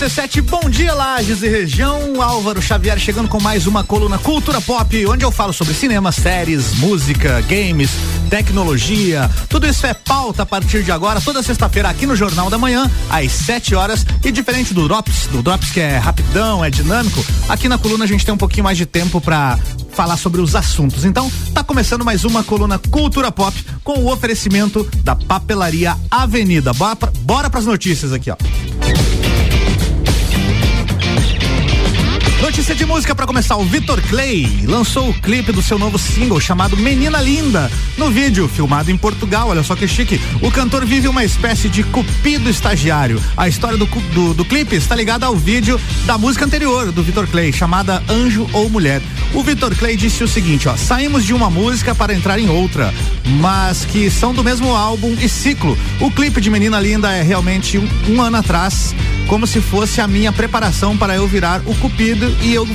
RC7, bom dia Lages e região. Álvaro Xavier chegando com mais uma coluna Cultura Pop, onde eu falo sobre cinema, séries, música, games, tecnologia. Tudo isso é pauta a partir de agora, toda sexta-feira aqui no Jornal da Manhã, às 7 horas. E diferente do Drops, do Drops que é rapidão, é dinâmico, aqui na coluna a gente tem um pouquinho mais de tempo para falar sobre os assuntos. Então, tá começando mais uma coluna Cultura Pop com o oferecimento da Papelaria Avenida. Bora, bora pras notícias aqui, ó. Notícia de música para começar. O Vitor Clay lançou o clipe do seu novo single chamado Menina Linda. No vídeo, filmado em Portugal, olha só que chique, o cantor vive uma espécie de cupido estagiário. A história do, do, do clipe está ligada ao vídeo da música anterior do Vitor Clay, chamada Anjo ou Mulher. O Vitor Clay disse o seguinte, ó, saímos de uma música para entrar em outra, mas que são do mesmo álbum e ciclo. O clipe de Menina Linda é realmente um, um ano atrás como se fosse a minha preparação para eu virar o Cupido e eu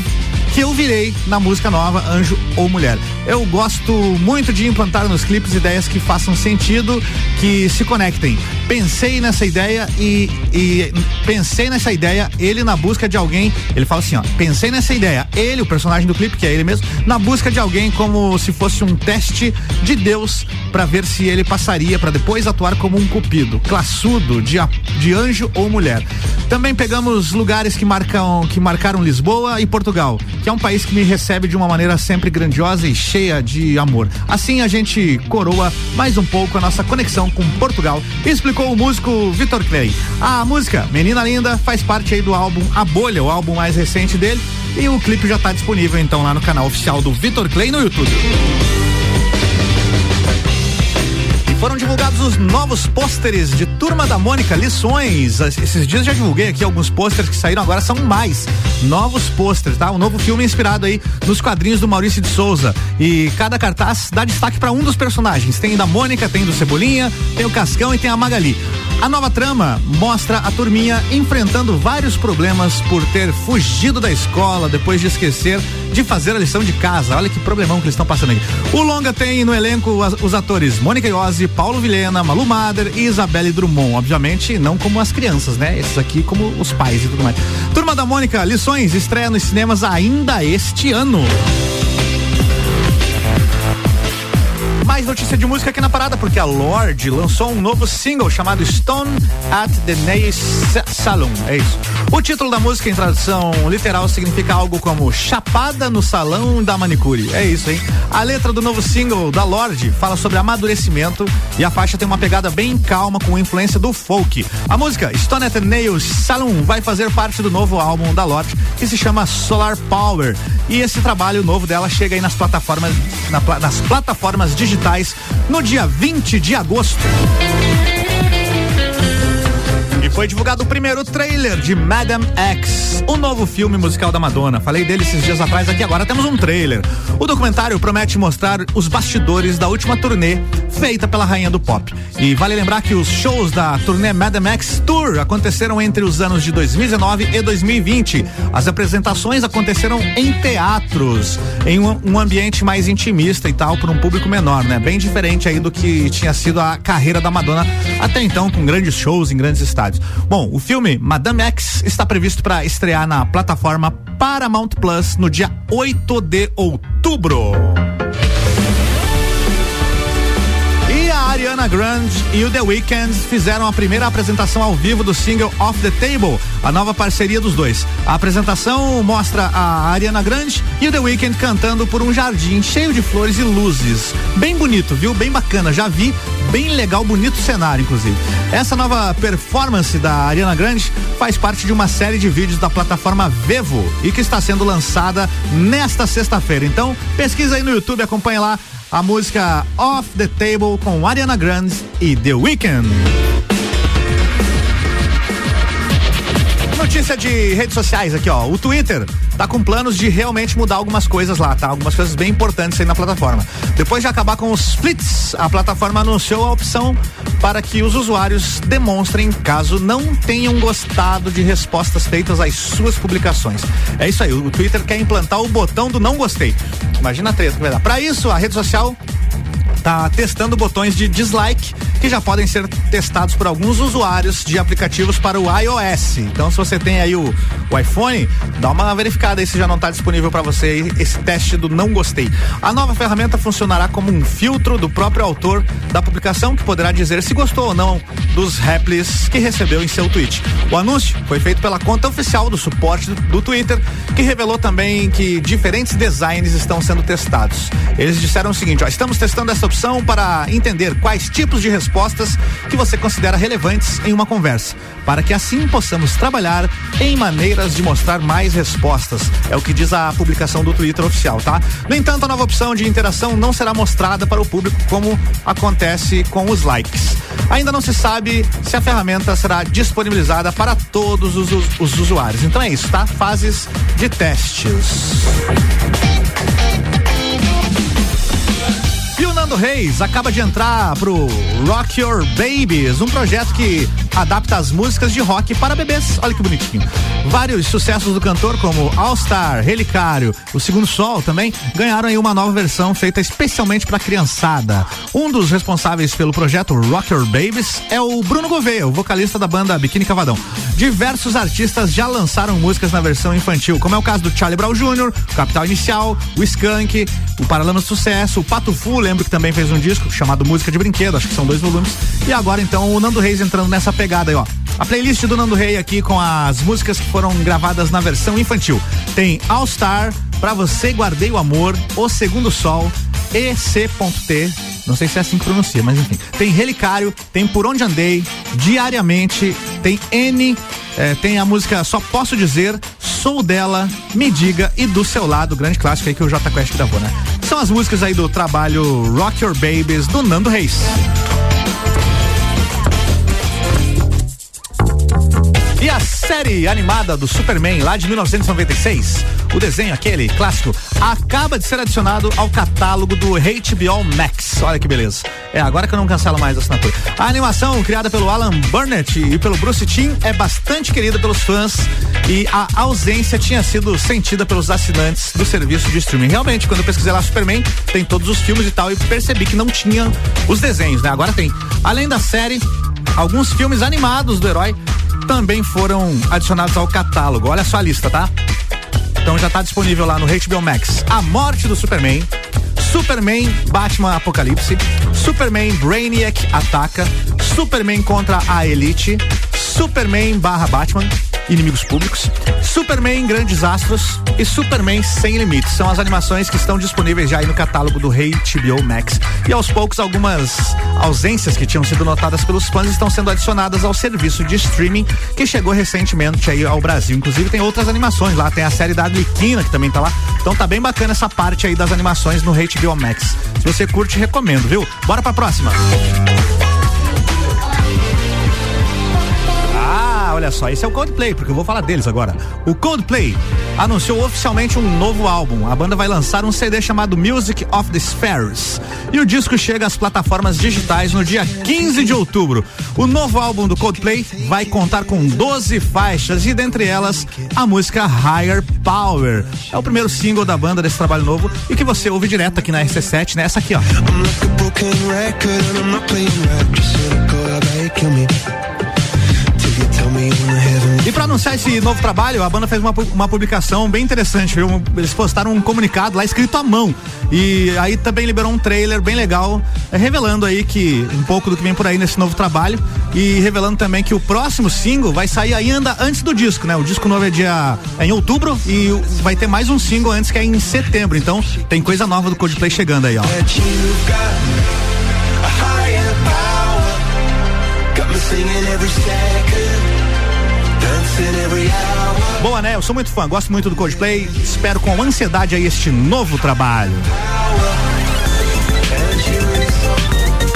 que eu virei na música nova Anjo ou Mulher. Eu gosto muito de implantar nos clipes ideias que façam sentido, que se conectem. Pensei nessa ideia e, e pensei nessa ideia, ele na busca de alguém, ele fala assim, ó, pensei nessa ideia, ele, o personagem do clipe, que é ele mesmo, na busca de alguém como se fosse um teste de Deus para ver se ele passaria para depois atuar como um cupido, classudo, de, de anjo ou mulher. Também pegamos lugares que marcam que marcaram Lisboa e Portugal que é um país que me recebe de uma maneira sempre grandiosa e cheia de amor. Assim a gente coroa mais um pouco a nossa conexão com Portugal, explicou o músico Vitor Clay. A música Menina Linda faz parte aí do álbum A Bolha, o álbum mais recente dele, e o clipe já está disponível então lá no canal oficial do Vitor Clay no YouTube. Foram divulgados os novos pôsteres de Turma da Mônica, lições. Esses dias já divulguei aqui alguns pôsteres que saíram, agora são mais. Novos pôsteres, tá? Um novo filme inspirado aí nos quadrinhos do Maurício de Souza. E cada cartaz dá destaque para um dos personagens. Tem da Mônica, tem do Cebolinha, tem o Cascão e tem a Magali. A nova trama mostra a turminha enfrentando vários problemas por ter fugido da escola depois de esquecer de fazer a lição de casa. Olha que problemão que eles estão passando aqui. O longa tem no elenco os atores Mônica Iose, Paulo Vilhena, Malu Mader e Isabelle Drummond. Obviamente, não como as crianças, né? Esses aqui como os pais e tudo mais. Turma da Mônica, lições, estreia nos cinemas ainda este ano. Mais notícia de música aqui na parada, porque a Lorde lançou um novo single chamado Stone at the Nail Salon. É isso. O título da música, em tradução literal, significa algo como Chapada no Salão da Manicure. É isso, hein? A letra do novo single da Lorde fala sobre amadurecimento e a faixa tem uma pegada bem calma com influência do folk. A música Stone at the Nail Salon vai fazer parte do novo álbum da Lorde, que se chama Solar Power. E esse trabalho novo dela chega aí nas plataformas, na, nas plataformas digitais digitais no dia 20 de agosto. E foi divulgado o primeiro trailer de Madam X, o novo filme musical da Madonna. Falei dele esses dias atrás aqui, agora temos um trailer. O documentário promete mostrar os bastidores da última turnê feita pela rainha do pop. E vale lembrar que os shows da turnê Madam X Tour aconteceram entre os anos de 2019 e 2020. As apresentações aconteceram em teatros, em um, um ambiente mais intimista e tal, para um público menor, né? Bem diferente aí do que tinha sido a carreira da Madonna até então, com grandes shows em grandes estádios. Bom, o filme Madame X está previsto para estrear na plataforma Paramount Plus no dia 8 de outubro. Ariana Grande e o The Weeknd fizeram a primeira apresentação ao vivo do single Off the Table, a nova parceria dos dois. A apresentação mostra a Ariana Grande e o The Weeknd cantando por um jardim cheio de flores e luzes. Bem bonito, viu? Bem bacana. Já vi, bem legal, bonito cenário, inclusive. Essa nova performance da Ariana Grande faz parte de uma série de vídeos da plataforma Vevo e que está sendo lançada nesta sexta-feira. Então, pesquisa aí no YouTube, acompanha lá a música Off the Table com Ariana Grande e The Weeknd. Notícia de redes sociais aqui, ó. O Twitter tá com planos de realmente mudar algumas coisas lá, tá? Algumas coisas bem importantes aí na plataforma. Depois de acabar com os flits, a plataforma anunciou a opção para que os usuários demonstrem caso não tenham gostado de respostas feitas às suas publicações. É isso aí, o Twitter quer implantar o botão do não gostei. Imagina a treta que vai dar. Para isso, a rede social tá testando botões de dislike que já podem ser testados por alguns usuários de aplicativos para o iOS. Então, se você tem aí o, o iPhone, dá uma verificada aí se já não está disponível para você esse teste do não gostei. A nova ferramenta funcionará como um filtro do próprio autor da publicação que poderá dizer se gostou ou não dos replis que recebeu em seu tweet. O anúncio foi feito pela conta oficial do suporte do, do Twitter, que revelou também que diferentes designs estão sendo testados. Eles disseram o seguinte: ó, estamos testando essa opção para entender quais tipos de respostas respostas que você considera relevantes em uma conversa, para que assim possamos trabalhar em maneiras de mostrar mais respostas. É o que diz a publicação do Twitter oficial, tá? No entanto, a nova opção de interação não será mostrada para o público como acontece com os likes. Ainda não se sabe se a ferramenta será disponibilizada para todos os, os, os usuários. Então é isso, tá? Fases de testes. Reis acaba de entrar pro Rock Your Babies, um projeto que adapta as músicas de rock para bebês. Olha que bonitinho. Vários sucessos do cantor, como All Star, Relicário, O Segundo Sol também, ganharam aí uma nova versão feita especialmente para criançada. Um dos responsáveis pelo projeto Rock Your Babies é o Bruno Gouveia, o vocalista da banda Biquíni Cavadão. Diversos artistas já lançaram músicas na versão infantil, como é o caso do Charlie Brown Jr., Capital Inicial, o Skank, o Paralama Sucesso, o Pato Fu, lembro que também fez um disco chamado Música de Brinquedo, acho que são dois volumes. E agora então o Nando Reis entrando nessa pegada aí, ó. A playlist do Nando Reis aqui com as músicas que foram gravadas na versão infantil. Tem All Star, Pra Você Guardei o Amor, O Segundo Sol, EC.T, não sei se é assim que pronuncia, mas enfim. Tem Relicário, tem Por Onde Andei, Diariamente, tem N, eh, tem a música Só Posso Dizer, Sou Dela, Me Diga e Do Seu Lado, grande clássico aí que o J Quest gravou, né? São as músicas aí do trabalho Rock Your Babies do Nando Reis. Série animada do Superman lá de 1996, o desenho aquele clássico, acaba de ser adicionado ao catálogo do HBO Max. Olha que beleza. É, agora que eu não cancelo mais a assinatura. A animação, criada pelo Alan Burnett e pelo Bruce Timm, é bastante querida pelos fãs e a ausência tinha sido sentida pelos assinantes do serviço de streaming. Realmente, quando eu pesquisei lá Superman, tem todos os filmes e tal e percebi que não tinha os desenhos, né? Agora tem. Além da série, alguns filmes animados do herói também foram adicionados ao catálogo. Olha só a lista, tá? Então já está disponível lá no HBO Max. A Morte do Superman, Superman Batman Apocalipse, Superman Brainiac Ataca, Superman contra a Elite, Superman barra Batman, Inimigos Públicos, Superman Grandes Astros e Superman Sem Limites. São as animações que estão disponíveis já aí no catálogo do Rei HBO Max. E aos poucos, algumas ausências que tinham sido notadas pelos fãs estão sendo adicionadas ao serviço de streaming que chegou recentemente aí ao Brasil. Inclusive tem outras animações lá, tem a série da Arlequina que também tá lá. Então tá bem bacana essa parte aí das animações no HBO Max. Se você curte, recomendo, viu? Bora pra próxima. Olha só, esse é o Coldplay, porque eu vou falar deles agora. O Coldplay anunciou oficialmente um novo álbum. A banda vai lançar um CD chamado Music of the Spheres. E o disco chega às plataformas digitais no dia 15 de outubro. O novo álbum do Coldplay vai contar com 12 faixas e dentre elas a música Higher Power. É o primeiro single da banda desse trabalho novo e que você ouve direto aqui na RC7, né? Essa aqui, ó. E para anunciar esse novo trabalho, a banda fez uma, uma publicação bem interessante, viu? Eles postaram um comunicado lá escrito à mão. E aí também liberou um trailer bem legal, é, revelando aí que um pouco do que vem por aí nesse novo trabalho e revelando também que o próximo single vai sair ainda antes do disco, né? O disco novo é dia é em outubro e vai ter mais um single antes que é em setembro. Então tem coisa nova do Coldplay chegando aí, ó. singing every second Boa, né? Eu sou muito fã, gosto muito do Coldplay. Espero com ansiedade aí este novo trabalho.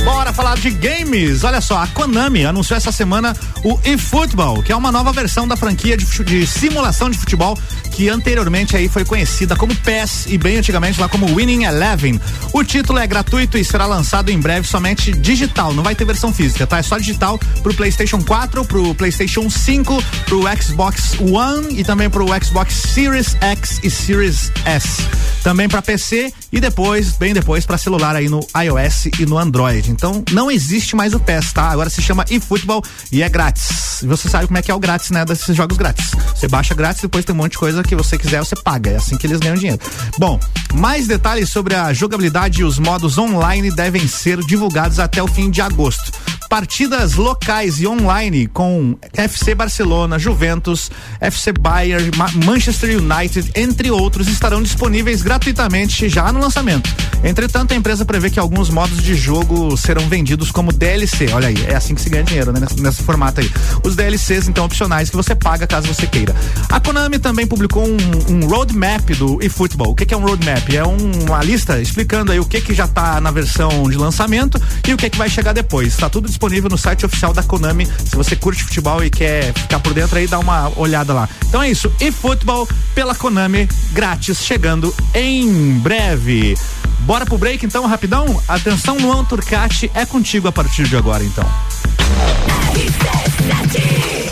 Bora falar de games. Olha só, a Konami anunciou essa semana o eFootball, que é uma nova versão da franquia de, de, simulação de futebol que anteriormente aí foi conhecida como PES e bem antigamente lá como Winning Eleven. O título é gratuito e será lançado em breve somente digital, não vai ter versão física, tá? É só digital pro PlayStation 4, pro PlayStation 5, pro Xbox One e também pro Xbox Series X e Series S. Também para PC e depois, bem depois, para celular aí no iOS e no Android. Então não existe mais o PES, tá? Agora se chama eFootball e é grátis. E você sabe como é que é o grátis, né? Desses jogos grátis. Você baixa grátis, depois tem um monte de coisa que você quiser, você paga. É assim que eles ganham dinheiro. Bom, mais detalhes sobre a jogabilidade e os modos online devem ser divulgados até o fim de agosto. Partidas locais e online com FC Barcelona, Juventus, FC Bayern, Manchester United, entre outros, estarão disponíveis gratuitamente já no lançamento. Entretanto, a empresa prevê que alguns modos de jogo serão vendidos como DLC. Olha aí, é assim que se ganha dinheiro, né? Nesse, nesse formato aí. Os DLCs, então, opcionais que você paga caso você queira. A Konami também publicou um, um roadmap do eFootball. O que, que, é um roadmap? É um, uma lista explicando aí o que, que já está na versão de lançamento e o que, que vai chegar depois. Está tudo disponível no site oficial da Konami. Se você curte futebol e quer ficar por dentro aí, dá uma olhada lá. Então é isso. E futebol pela Konami, grátis, chegando em breve. Bora pro break então, rapidão? Atenção, Luan Turcati, é contigo a partir de agora então.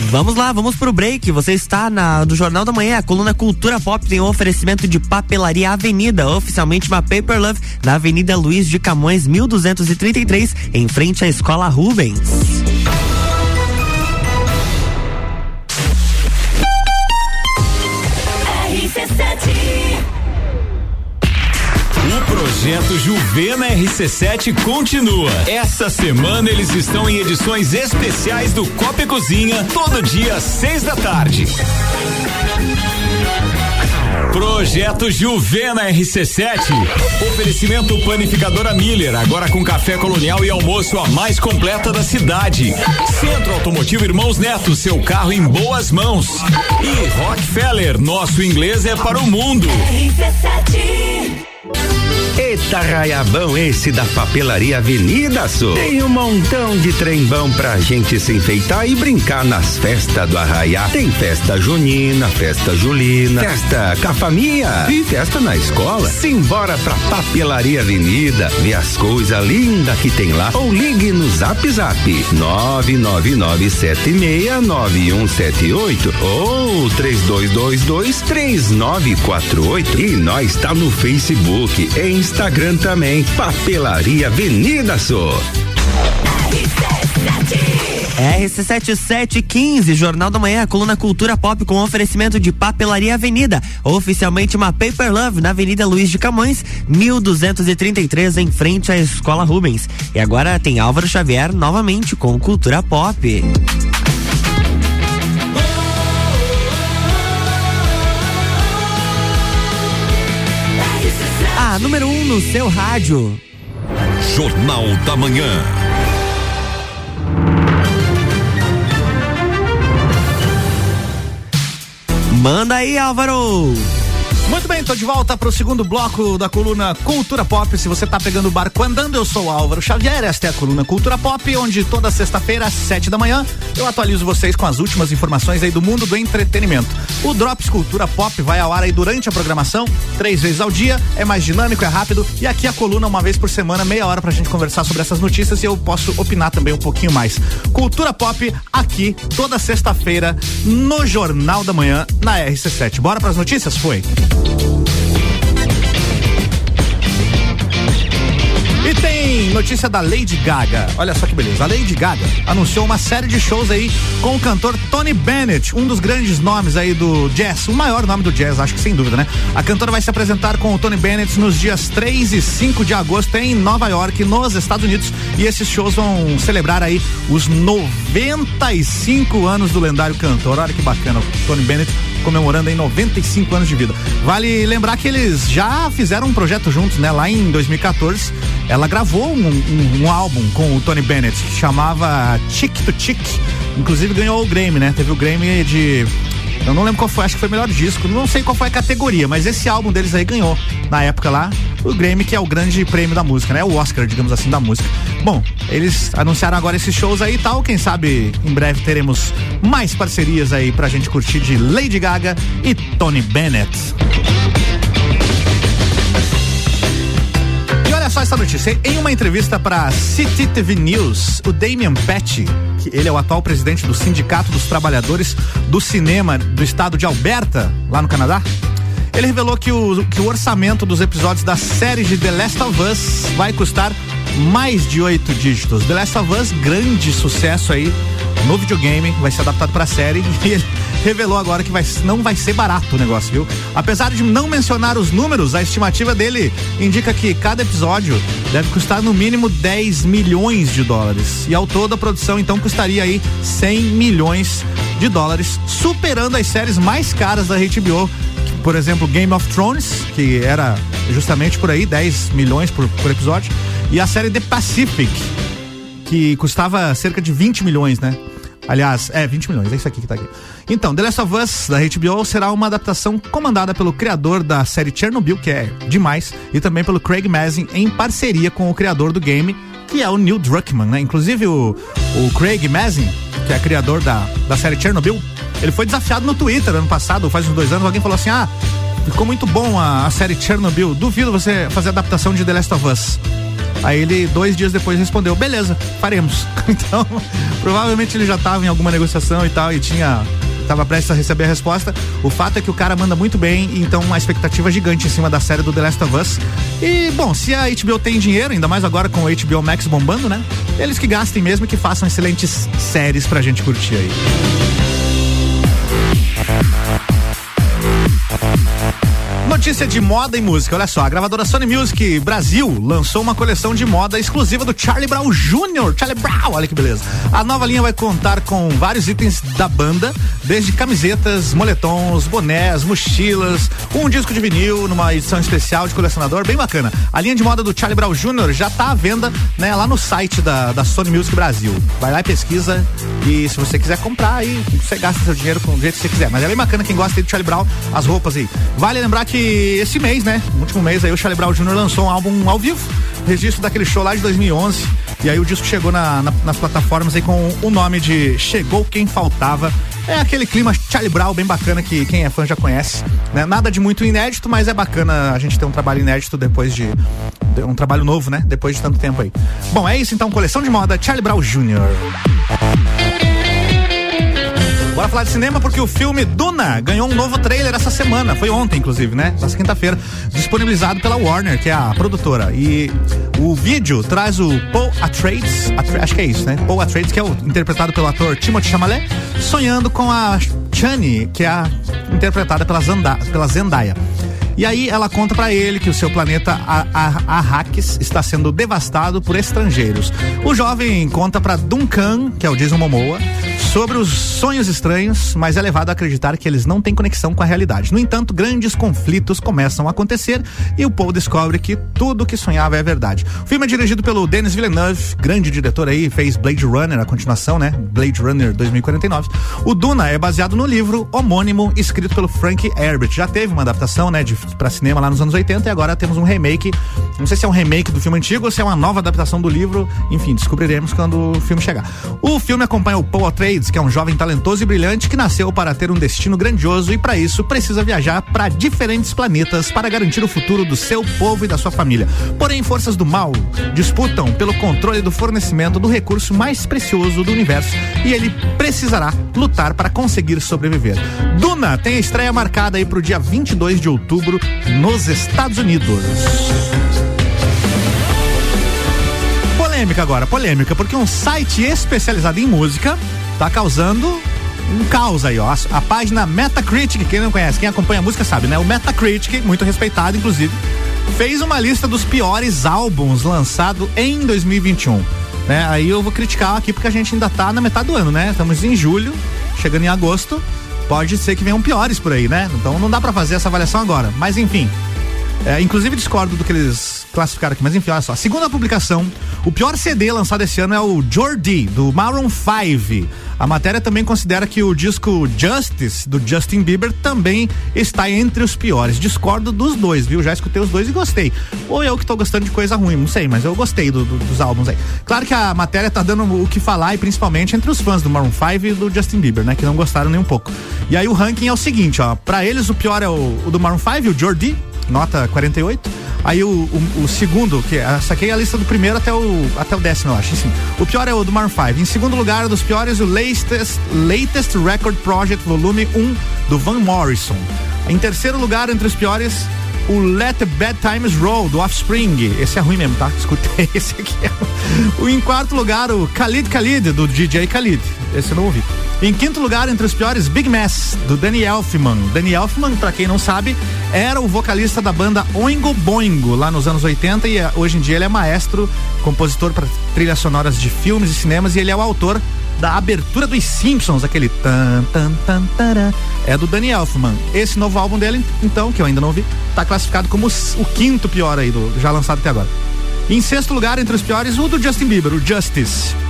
Vamos lá, vamos pro break. Você está na do Jornal da Manhã. A coluna Cultura Pop tem um oferecimento de Papelaria Avenida, oficialmente uma Paper Love, na Avenida Luiz de Camões, 1233, em frente à Escola Rubens. Projeto Juvena RC7 continua. Essa semana eles estão em edições especiais do Copa e Cozinha, todo dia às seis da tarde. Projeto Juvena RC7. Oferecimento Panificadora Miller, agora com café colonial e almoço a mais completa da cidade. Centro Automotivo Irmãos Neto, seu carro em boas mãos. E Rockefeller, nosso inglês é para o mundo. RC7. Eita raiabão esse da papelaria Avenida Sul. Tem um montão de trembão pra gente se enfeitar e brincar nas festas do Arraiá. Tem festa junina, festa julina, festa com a família e festa na escola. Simbora pra papelaria Avenida, ver as coisas lindas que tem lá ou ligue no zap zap 999769178 ou 32223948 e nós tá no Facebook, em Instagram também. Papelaria Avenida Sul. RC7715, Jornal da Manhã, coluna Cultura Pop com oferecimento de Papelaria Avenida, oficialmente uma Paper Love na Avenida Luiz de Camões, 1233, em frente à Escola Rubens. E agora tem Álvaro Xavier novamente com Cultura Pop. Número 1 um no seu rádio. Jornal da Manhã. Manda aí, Álvaro. Muito bem, tô de volta para o segundo bloco da coluna Cultura Pop. Se você tá pegando o barco andando, eu sou Álvaro Xavier. Esta é a coluna Cultura Pop, onde toda sexta-feira, às sete da manhã, eu atualizo vocês com as últimas informações aí do mundo do entretenimento. O Drops Cultura Pop vai ao ar aí durante a programação, três vezes ao dia, é mais dinâmico, é rápido. E aqui a coluna, uma vez por semana, meia hora pra gente conversar sobre essas notícias e eu posso opinar também um pouquinho mais. Cultura Pop, aqui, toda sexta-feira, no Jornal da Manhã, na RC7. Bora pras notícias? Foi. E tem notícia da Lady Gaga. Olha só que beleza. A Lady Gaga anunciou uma série de shows aí com o cantor Tony Bennett, um dos grandes nomes aí do jazz, o maior nome do jazz, acho que sem dúvida, né? A cantora vai se apresentar com o Tony Bennett nos dias 3 e 5 de agosto em Nova York, nos Estados Unidos. E esses shows vão celebrar aí os 95 anos do lendário cantor. Olha que bacana, o Tony Bennett comemorando em 95 anos de vida. Vale lembrar que eles já fizeram um projeto juntos, né? Lá em 2014, ela gravou um, um, um álbum com o Tony Bennett que chamava Chick to Chick. Inclusive ganhou o Grammy, né? Teve o Grammy de eu não lembro qual foi, acho que foi o melhor disco, não sei qual foi a categoria, mas esse álbum deles aí ganhou, na época lá, o Grammy, que é o grande prêmio da música, né? O Oscar, digamos assim, da música. Bom, eles anunciaram agora esses shows aí e tal. Quem sabe em breve teremos mais parcerias aí pra gente curtir de Lady Gaga e Tony Bennett. Olha só essa notícia. Em uma entrevista para City TV News, o Damian Petty, que ele é o atual presidente do Sindicato dos Trabalhadores do Cinema do estado de Alberta, lá no Canadá, ele revelou que o, que o orçamento dos episódios da série de The Last of Us vai custar mais de oito dígitos. The Last of Us, grande sucesso aí no videogame, vai ser adaptado para série e ele revelou agora que vai, não vai ser barato o negócio, viu? Apesar de não mencionar os números, a estimativa dele indica que cada episódio deve custar no mínimo 10 milhões de dólares. E ao todo a produção então custaria aí 100 milhões de dólares, superando as séries mais caras da HBO por exemplo, Game of Thrones, que era justamente por aí, 10 milhões por, por episódio, e a série The Pacific, que custava cerca de 20 milhões, né? Aliás, é 20 milhões, é isso aqui que tá aqui. Então, The Last of Us da HBO será uma adaptação comandada pelo criador da série Chernobyl, que é demais, e também pelo Craig Mazin em parceria com o criador do game, que é o Neil Druckmann, né? Inclusive o, o Craig Mazin, que é criador da, da série Chernobyl, ele foi desafiado no Twitter ano passado, faz uns dois anos, alguém falou assim: ah, ficou muito bom a, a série Chernobyl, duvido você fazer adaptação de The Last of Us. Aí ele, dois dias depois, respondeu: beleza, faremos. então, provavelmente ele já estava em alguma negociação e tal, e tinha. Tava prestes a receber a resposta. O fato é que o cara manda muito bem, então uma expectativa gigante em cima da série do The Last of Us. E, bom, se a HBO tem dinheiro, ainda mais agora com o HBO Max bombando, né? Eles que gastem mesmo e que façam excelentes séries pra gente curtir aí. Notícia de moda e música. Olha só, a gravadora Sony Music Brasil lançou uma coleção de moda exclusiva do Charlie Brown Jr. Charlie Brown, olha que beleza. A nova linha vai contar com vários itens da banda, desde camisetas, moletons, bonés, mochilas, um disco de vinil numa edição especial de colecionador, bem bacana. A linha de moda do Charlie Brown Jr. já está à venda, né, lá no site da, da Sony Music Brasil. Vai lá e pesquisa e se você quiser comprar aí, você gasta seu dinheiro com o jeito que você quiser. Mas é bem bacana quem gosta do Charlie Brown, as roupas aí. Vale lembrar que esse mês, né? No último mês aí o Charlie Brown Jr. lançou um álbum ao vivo, registro daquele show lá de 2011. E aí o disco chegou na, na, nas plataformas aí com o nome de Chegou Quem Faltava. É aquele clima Charlie Brown bem bacana que quem é fã já conhece. Né? Nada de muito inédito, mas é bacana a gente ter um trabalho inédito depois de, de um trabalho novo, né? Depois de tanto tempo aí. Bom, é isso então, coleção de moda Charlie Brown Jr. Bora falar de cinema porque o filme Duna ganhou um novo trailer essa semana. Foi ontem, inclusive, né? Nessa quinta-feira. Disponibilizado pela Warner, que é a produtora. E o vídeo traz o Paul Atreides, acho que é isso, né? Paul Atreides, que é o, interpretado pelo ator Timothée Chalamet, sonhando com a Chani, que é a, interpretada pela, Zanda, pela Zendaya. E aí ela conta para ele que o seu planeta Arrakis está sendo devastado por estrangeiros. O jovem conta para Duncan, que é o Jason Momoa, sobre os sonhos estranhos, mas é levado a acreditar que eles não têm conexão com a realidade. No entanto, grandes conflitos começam a acontecer e o Paul descobre que tudo que sonhava é verdade. O filme é dirigido pelo Denis Villeneuve, grande diretor aí, fez Blade Runner, a continuação, né? Blade Runner 2049. O Duna é baseado no livro homônimo escrito pelo Frank Herbert. Já teve uma adaptação, né, para cinema lá nos anos 80 e agora temos um remake. Não sei se é um remake do filme antigo ou se é uma nova adaptação do livro. Enfim, descobriremos quando o filme chegar. O filme acompanha o Paul Atreides, que é um jovem talentoso e brilhante que nasceu para ter um destino grandioso e para isso precisa viajar para diferentes planetas para garantir o futuro do seu povo e da sua família. Porém, forças do mal disputam pelo controle do fornecimento do recurso mais precioso do universo e ele precisará lutar para conseguir sobreviver. Duna tem a estreia marcada aí para o dia 22 de outubro nos Estados Unidos. Polêmica agora, polêmica, porque um site especializado em música tá causando um caos aí, ó. A, página Metacritic, quem não conhece, quem acompanha a música sabe, né? O Metacritic, muito respeitado, inclusive, fez uma lista dos piores álbuns lançados em 2021. Né? Aí eu vou criticar aqui porque a gente ainda tá na metade do ano, né? Estamos em julho, chegando em agosto pode ser que venham piores por aí, né? Então não dá para fazer essa avaliação agora. Mas enfim. É, inclusive discordo do que eles classificar aqui, mas enfim, olha só. Segundo a publicação, o pior CD lançado esse ano é o Jordi, do Maroon 5. A matéria também considera que o disco Justice, do Justin Bieber, também está entre os piores. Discordo dos dois, viu? Já escutei os dois e gostei. Ou eu que tô gostando de coisa ruim, não sei, mas eu gostei do, do, dos álbuns aí. Claro que a matéria tá dando o que falar, e principalmente entre os fãs do Maroon 5 e do Justin Bieber, né? Que não gostaram nem um pouco. E aí o ranking é o seguinte, ó. Pra eles o pior é o, o do Maroon 5, o Jordi, nota 48. Aí o, o, o, segundo, que essa aqui é a lista do primeiro até o, até o décimo, eu acho. Assim. O pior é o do Maroon 5. Em segundo lugar, dos piores, o latest, latest Record Project Volume 1 do Van Morrison. Em terceiro lugar, entre os piores, o Let the Bad Times Roll, do Offspring. Esse é ruim mesmo, tá? Escutei esse aqui. o em quarto lugar, o Khalid Khalid, do DJ Khalid. Esse eu não ouvi. Em quinto lugar, entre os piores, Big Mess, do Danny Elfman. Danny Elfman, pra quem não sabe, era o vocalista da banda Oingo Boingo, lá nos anos 80, e eh, hoje em dia ele é maestro, compositor para trilhas sonoras de filmes e cinemas, e ele é o autor da abertura dos Simpsons, aquele tan tan tan taran, é do Danny Elfman. Esse novo álbum dele, então, que eu ainda não vi, tá classificado como o quinto pior aí do já lançado até agora. Em sexto lugar, entre os piores, o do Justin Bieber, o Justice.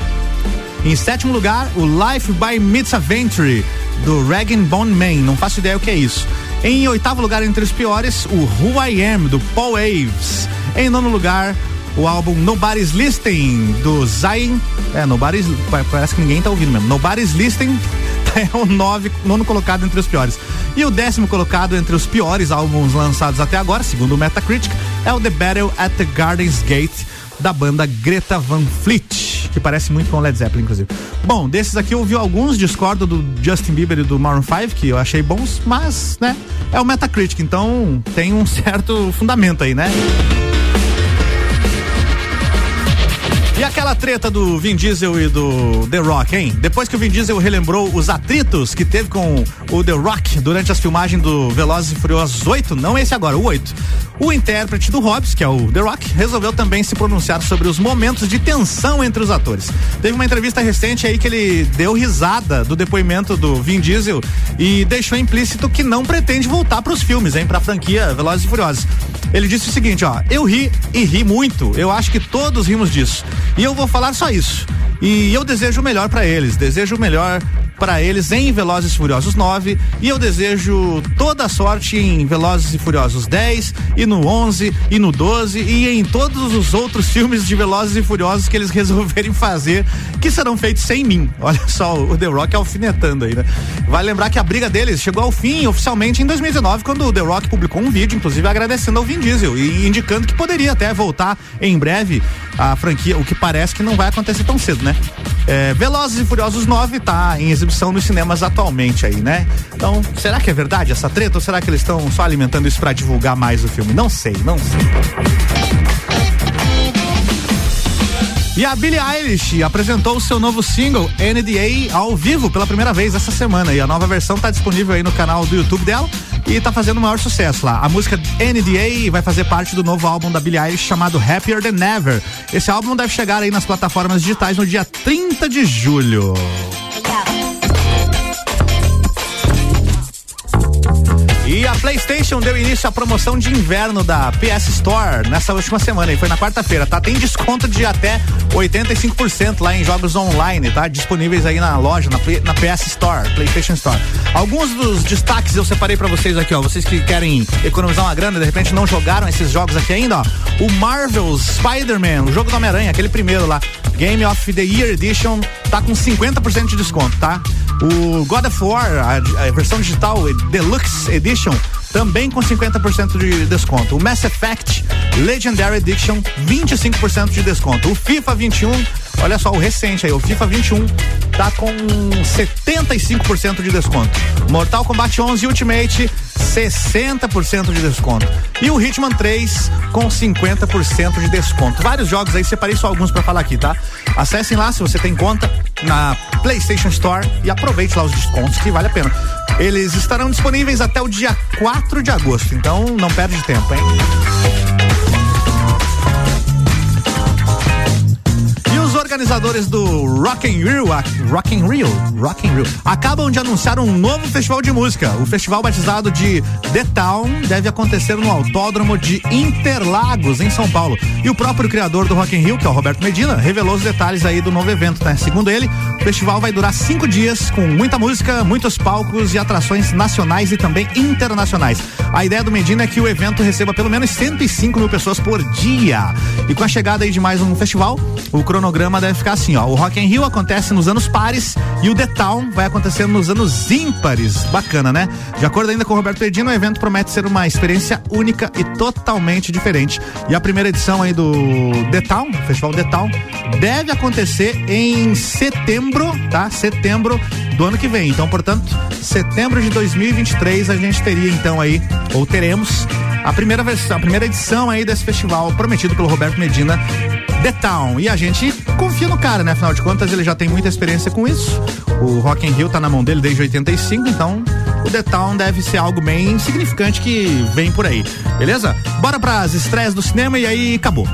Em sétimo lugar, o Life by Mitzaventry, do Regan Bone Man. Não faço ideia o que é isso. Em oitavo lugar, entre os piores, o Who I Am, do Paul Aves. Em nono lugar, o álbum Nobody's Listening, do Zayn. É, Nobody's. Parece que ninguém tá ouvindo mesmo. Nobody's Listening é o nove, nono colocado entre os piores. E o décimo colocado entre os piores álbuns lançados até agora, segundo o Metacritic, é o The Battle at the Garden's Gate, da banda Greta Van Fleet, que parece muito com Led Zeppelin, inclusive. Bom, desses aqui eu ouvi alguns, discordo do Justin Bieber e do Maroon 5, que eu achei bons, mas, né, é o Metacritic, então tem um certo fundamento aí, né? E aquela treta do Vin Diesel e do The Rock, hein? Depois que o Vin Diesel relembrou os atritos que teve com o The Rock durante as filmagens do Velozes e Furiosos 8, não esse agora, o 8. O intérprete do Hobbs, que é o The Rock, resolveu também se pronunciar sobre os momentos de tensão entre os atores. Teve uma entrevista recente aí que ele deu risada do depoimento do Vin Diesel e deixou implícito que não pretende voltar para os filmes, hein, para a franquia Velozes e Furiosos. Ele disse o seguinte, ó: "Eu ri e ri muito. Eu acho que todos rimos disso. E eu vou falar só isso. E eu desejo o melhor para eles, desejo o melhor para eles em Velozes e Furiosos 9 e eu desejo toda a sorte em Velozes e Furiosos 10 e no 11 e no 12 e em todos os outros filmes de Velozes e Furiosos que eles resolverem fazer, que serão feitos sem mim. Olha só o The Rock alfinetando aí, né? Vai lembrar que a briga deles chegou ao fim oficialmente em 2019, quando o The Rock publicou um vídeo, inclusive agradecendo ao Vin Diesel e indicando que poderia até voltar em breve a franquia, o que parece que não vai acontecer tão cedo, né? É, Velozes e Furiosos 9 tá em exibição nos cinemas atualmente aí, né? Então, será que é verdade essa treta ou será que eles estão só alimentando isso para divulgar mais o filme? Não sei, não sei. E a Billie Eilish apresentou o seu novo single NDA ao vivo pela primeira vez essa semana e a nova versão está disponível aí no canal do YouTube dela e tá fazendo o maior sucesso lá. A música NDA vai fazer parte do novo álbum da Billie Eilish chamado Happier Than Ever. Esse álbum deve chegar aí nas plataformas digitais no dia 30 de julho. E a PlayStation deu início à promoção de inverno da PS Store nessa última semana e foi na quarta-feira, tá? Tem desconto de até 85% lá em jogos online, tá? Disponíveis aí na loja, na, na PS Store, PlayStation Store. Alguns dos destaques eu separei para vocês aqui, ó. Vocês que querem economizar uma grana, de repente não jogaram esses jogos aqui ainda, ó. O Marvel's Spider-Man, o jogo do Homem-Aranha, aquele primeiro lá, Game of the Year Edition, tá com 50% de desconto, tá? O God of War, a, a versão digital Deluxe Edition, também com 50% de desconto. O Mass Effect Legendary Edition, 25% de desconto. O FIFA 21, olha só, o recente aí, o FIFA 21 tá com 75% de desconto. Mortal Kombat 11 Ultimate, 60% de desconto. E o Hitman 3 com 50% de desconto. Vários jogos aí, separei só alguns para falar aqui, tá? Acessem lá se você tem conta na PlayStation Store e aproveite lá os descontos que vale a pena. Eles estarão disponíveis até o dia 4 de agosto, então não perde tempo, hein? Organizadores do Rock in Rio, Rock in Rio, Rock in Rio, acabam de anunciar um novo festival de música. O festival batizado de The Town deve acontecer no Autódromo de Interlagos, em São Paulo. E o próprio criador do Rock in Rio, que é o Roberto Medina, revelou os detalhes aí do novo evento, né? Segundo ele, o festival vai durar cinco dias com muita música, muitos palcos e atrações nacionais e também internacionais. A ideia do Medina é que o evento receba pelo menos 105 mil pessoas por dia. E com a chegada aí de mais um festival, o cronograma deve ficar assim, ó. O Rock in Rio acontece nos anos pares e o The Town vai acontecer nos anos ímpares. Bacana, né? De acordo ainda com o Roberto Medina, o evento promete ser uma experiência única e totalmente diferente. E a primeira edição aí do The Town, Festival The Town, deve acontecer em setembro, tá? Setembro do ano que vem. Então, portanto, setembro de 2023 a gente teria então aí, ou teremos, a primeira versão, a primeira edição aí desse festival prometido pelo Roberto Medina, The Town. E a gente confia no cara, né? Afinal de contas, ele já tem muita experiência com isso. O Rock in Rio tá na mão dele desde 85, então o The Town deve ser algo bem significante que vem por aí. Beleza? Bora pras estreias do cinema e aí acabou.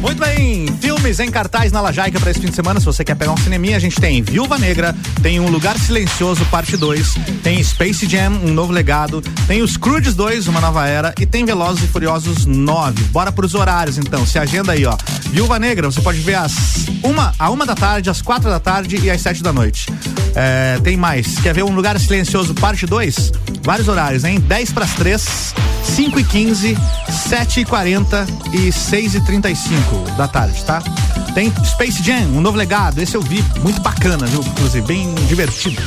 Muito bem, filmes em cartaz na Lajaica para esse fim de semana. Se você quer pegar um cineminha, a gente tem Viúva Negra, tem Um Lugar Silencioso, parte 2, tem Space Jam, um novo legado, tem os Crudes 2, uma nova era, e tem Velozes e Furiosos 9. Bora pros horários então, se agenda aí, ó. Viúva Negra, você pode ver às uma, a uma da tarde, às quatro da tarde e às sete da noite. É, tem mais. Quer ver Um Lugar Silencioso, parte 2? Vários horários, hein? 10 para as 3, 5 e 15, 7 e 40 e 6 e 35 da tarde, tá? Tem Space Jam, um novo legado. Esse eu vi, muito bacana, viu? Inclusive, bem divertido.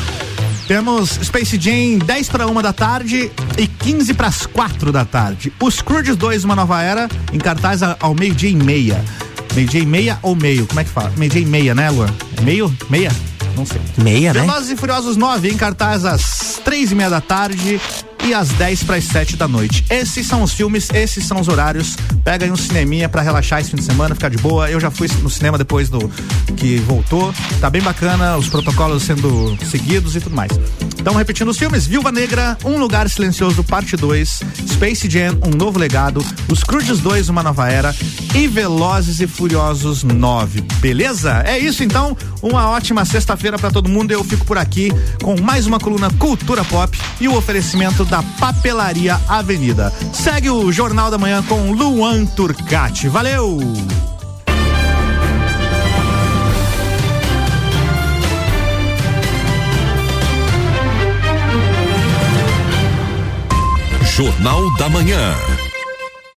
Temos Space Jam 10 para uma da tarde e 15 para as 4 da tarde. Os Croods 2, uma nova era, em cartaz ao meio-dia e meia. Meio-dia e meia ou meio? Como é que fala? Meio-dia e meia, né, Luan? Meio? Meia? Não sei. Meia, né? Velozes e Furiosos 9 em cartaz às três e meia da tarde e às 10 para as 7 da noite. Esses são os filmes, esses são os horários. Pega aí um cineminha para relaxar esse fim de semana, ficar de boa. Eu já fui no cinema depois do que voltou. Tá bem bacana, os protocolos sendo seguidos e tudo mais. Então, repetindo os filmes: Viúva Negra, Um Lugar Silencioso, Parte 2, Space Jam, Um Novo Legado, Os Croods 2, Uma Nova Era e Velozes e Furiosos 9. Beleza? É isso então. Uma ótima sexta-feira para todo mundo. Eu fico por aqui com mais uma coluna Cultura Pop e o oferecimento da Papelaria Avenida. Segue o Jornal da Manhã com Luan Turcati. Valeu! Jornal da Manhã.